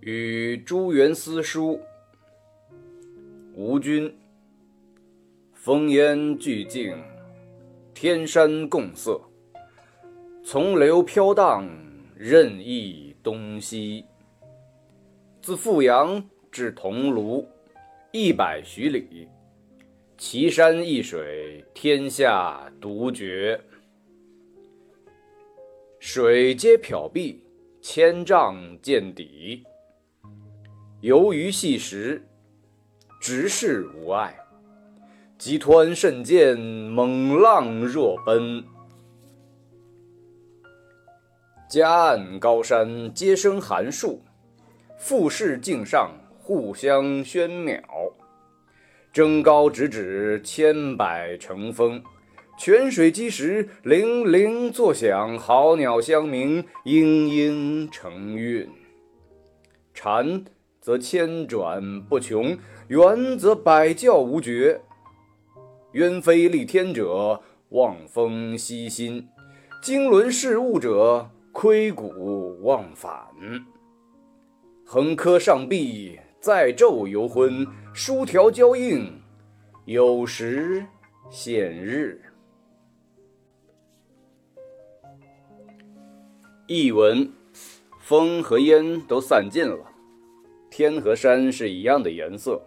与朱元思书，吴君。烽烟俱净，天山共色。从流飘荡，任意东西。自富阳至桐庐，一百余里。奇山异水，天下独绝。水皆缥碧，千丈见底。游鱼细石，直视无碍。急湍甚见，猛浪若奔。夹岸高山皆生寒树，复视境上互相喧邈。争高直指，千百成峰。泉水击石，泠泠作响；好鸟相鸣，嘤嘤成韵。蝉则千转不穷，圆则百教无绝。鸢飞戾天者，望风息心；经纶事物者，窥古忘返。横柯上壁，在昼游昏；疏条交映，有时现日。译文：风和烟都散尽了，天和山是一样的颜色。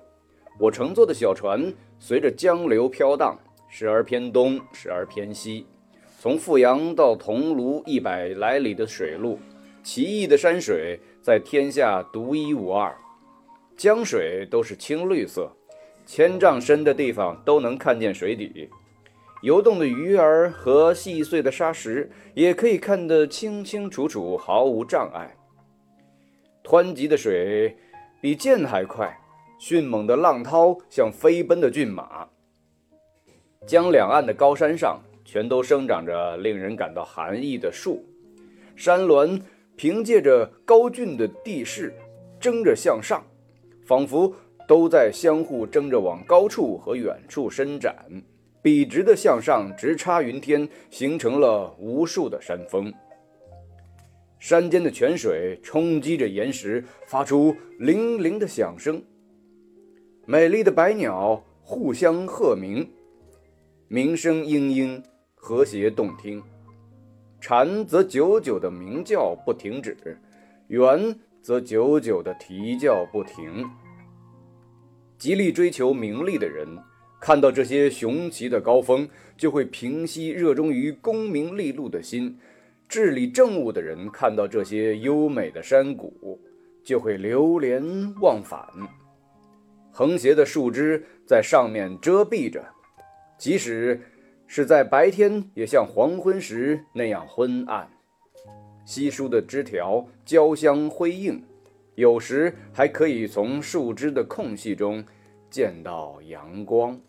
我乘坐的小船随着江流飘荡，时而偏东，时而偏西。从富阳到桐庐一百来里的水路，奇异的山水在天下独一无二。江水都是青绿色，千丈深的地方都能看见水底。游动的鱼儿和细碎的沙石也可以看得清清楚楚，毫无障碍。湍急的水比箭还快，迅猛的浪涛像飞奔的骏马。江两岸的高山上全都生长着令人感到寒意的树，山峦凭借着高峻的地势争着向上，仿佛都在相互争着往高处和远处伸展。笔直的向上，直插云天，形成了无数的山峰。山间的泉水冲击着岩石，发出铃铃的响声。美丽的百鸟互相和鸣，鸣声嘤嘤，和谐动听。蝉则久久的鸣叫不停止，猿则久久的啼叫不停。极力追求名利的人。看到这些雄奇的高峰，就会平息热衷于功名利禄的心；治理政务的人看到这些优美的山谷，就会流连忘返。横斜的树枝在上面遮蔽着，即使是在白天，也像黄昏时那样昏暗。稀疏的枝条交相辉映，有时还可以从树枝的空隙中见到阳光。